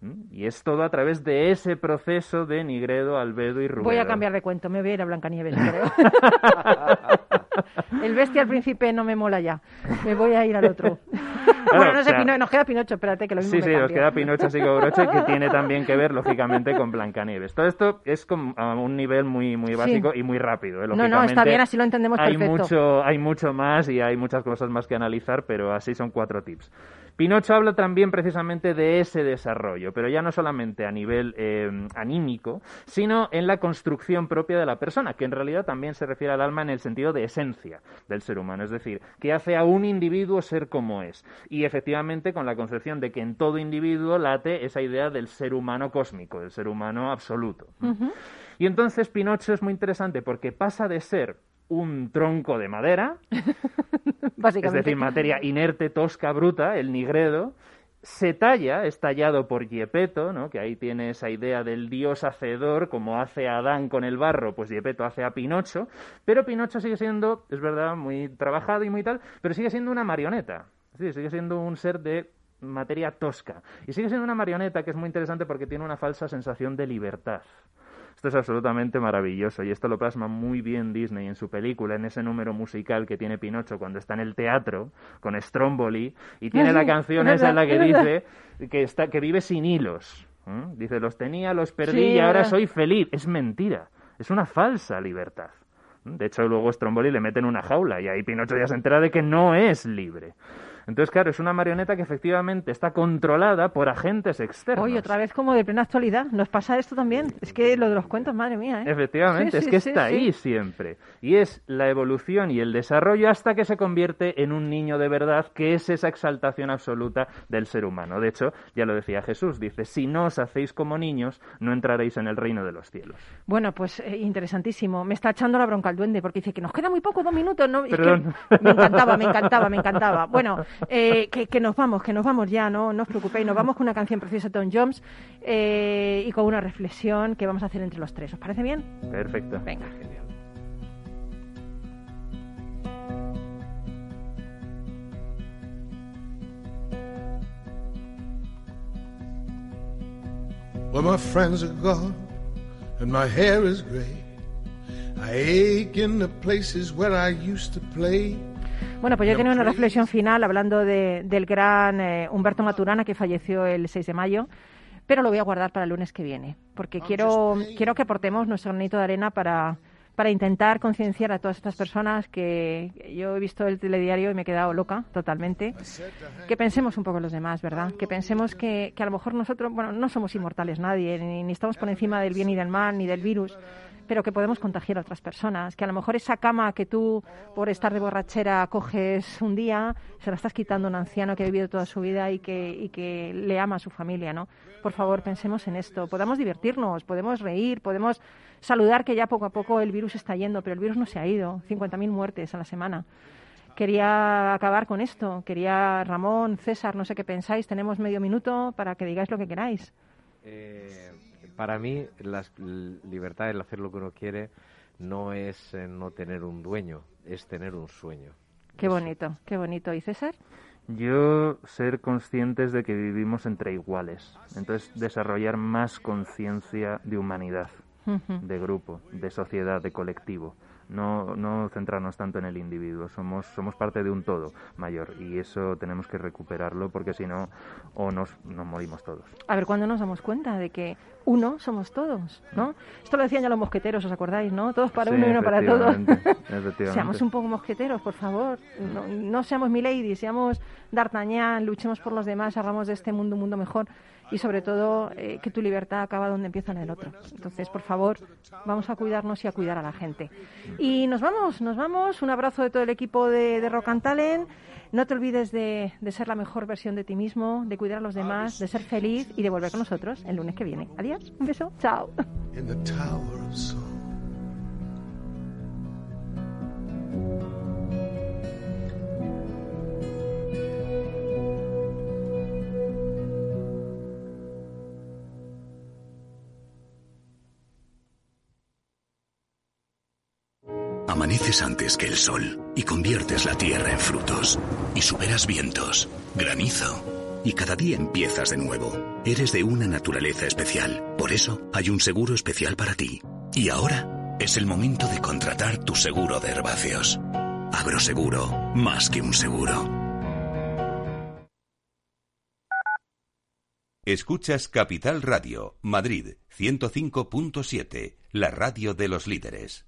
¿Mm? Y es todo a través de ese proceso de Nigredo, Albedo y Rubedo. Voy a cambiar de cuento, me voy a ir a Blancanieves, creo. El bestia al príncipe no me mola ya. Me voy a ir al otro. bueno, no sé, nos queda Pinocho, espérate que lo mismo Sí, sí, nos queda Pinocho así como broche, que tiene también que ver, lógicamente, con Blancanieves. Todo esto es como a un nivel muy, muy básico y muy rápido. ¿eh? No, no, está bien, así lo entendemos hay Mucho, hay mucho más y hay muchas cosas más que analizar, pero así son cuatro tips. Pinocho habla también precisamente de ese desarrollo, pero ya no solamente a nivel eh, anímico, sino en la construcción propia de la persona, que en realidad también se refiere al alma en el sentido de esencia del ser humano, es decir, que hace a un individuo ser como es. Y efectivamente con la concepción de que en todo individuo late esa idea del ser humano cósmico, del ser humano absoluto. Y entonces Pinocho es muy interesante porque pasa de ser un tronco de madera, es decir, materia inerte, tosca, bruta, el nigredo, se talla, es tallado por Gepetto, ¿no? que ahí tiene esa idea del dios hacedor, como hace Adán con el barro, pues Gepetto hace a Pinocho, pero Pinocho sigue siendo, es verdad, muy trabajado y muy tal, pero sigue siendo una marioneta, sigue siendo un ser de materia tosca, y sigue siendo una marioneta que es muy interesante porque tiene una falsa sensación de libertad. Esto es absolutamente maravilloso y esto lo plasma muy bien Disney en su película, en ese número musical que tiene Pinocho cuando está en el teatro con Stromboli y tiene la canción esa en la que dice que, está, que vive sin hilos. Dice, los tenía, los perdí y ahora soy feliz. Es mentira, es una falsa libertad. De hecho, luego Stromboli le mete en una jaula y ahí Pinocho ya se entera de que no es libre. Entonces, claro, es una marioneta que efectivamente está controlada por agentes externos. Oye, otra vez como de plena actualidad. ¿Nos pasa esto también? Es que lo de los cuentos, madre mía, ¿eh? Efectivamente, es que está ahí siempre. Y es la evolución y el desarrollo hasta que se convierte en un niño de verdad, que es esa exaltación absoluta del ser humano. De hecho, ya lo decía Jesús, dice, si no os hacéis como niños, no entraréis en el reino de los cielos. Bueno, pues eh, interesantísimo. Me está echando la bronca el duende porque dice que nos queda muy poco, dos minutos. ¿no? me encantaba, me encantaba, me encantaba. Bueno, eh, que, que, nos vamos, que nos vamos ya, no, no os preocupéis, nos vamos con una canción preciosa de Tom Jones eh, y con una reflexión que vamos a hacer entre los tres. ¿Os parece bien? Perfecto. Venga. Genial. Well, my friends are gone and my hair is gray. I ache in the places where I used to play. Bueno, pues yo tenía una reflexión final hablando de, del gran eh, Humberto Maturana que falleció el 6 de mayo, pero lo voy a guardar para el lunes que viene, porque quiero, quiero que aportemos nuestro granito de arena para, para intentar concienciar a todas estas personas que yo he visto el telediario y me he quedado loca totalmente, que pensemos un poco en los demás, ¿verdad? Que pensemos que, que a lo mejor nosotros, bueno, no somos inmortales nadie, ni, ni estamos por encima del bien y del mal, ni del virus, pero que podemos contagiar a otras personas, que a lo mejor esa cama que tú por estar de borrachera coges un día, se la estás quitando a un anciano que ha vivido toda su vida y que, y que le ama a su familia, ¿no? Por favor, pensemos en esto, podemos divertirnos, podemos reír, podemos saludar que ya poco a poco el virus está yendo, pero el virus no se ha ido, 50.000 muertes a la semana. Quería acabar con esto, quería Ramón, César, no sé qué pensáis, tenemos medio minuto para que digáis lo que queráis. Eh para mí la libertad, el hacer lo que uno quiere, no es eh, no tener un dueño, es tener un sueño. Qué bonito, qué bonito. ¿Y César? Yo ser conscientes de que vivimos entre iguales. Entonces, desarrollar más conciencia de humanidad, de grupo, de sociedad, de colectivo no, no centrarnos tanto en el individuo, somos, somos parte de un todo mayor y eso tenemos que recuperarlo porque si no, o nos, nos morimos todos. A ver, ¿cuándo nos damos cuenta de que uno somos todos, ¿no? Esto lo decían ya los mosqueteros, ¿os acordáis, no? Todos para uno y uno para todos. seamos un poco mosqueteros, por favor. No, no seamos milady, seamos D'Artagnan, luchemos por los demás, hagamos de este mundo un mundo mejor y sobre todo eh, que tu libertad acaba donde empieza en el otro. Entonces, por favor, vamos a cuidarnos y a cuidar a la gente. Y nos vamos, nos vamos. Un abrazo de todo el equipo de, de Rock and Talent. No te olvides de, de, ser la mejor versión de ti mismo, de cuidar a los demás, de ser feliz y de volver con nosotros el lunes que viene. Adiós, un beso, chao. Amaneces antes que el sol y conviertes la tierra en frutos y superas vientos, granizo y cada día empiezas de nuevo. Eres de una naturaleza especial, por eso hay un seguro especial para ti. Y ahora es el momento de contratar tu seguro de herbáceos. Agroseguro, más que un seguro. Escuchas Capital Radio, Madrid 105.7, la radio de los líderes.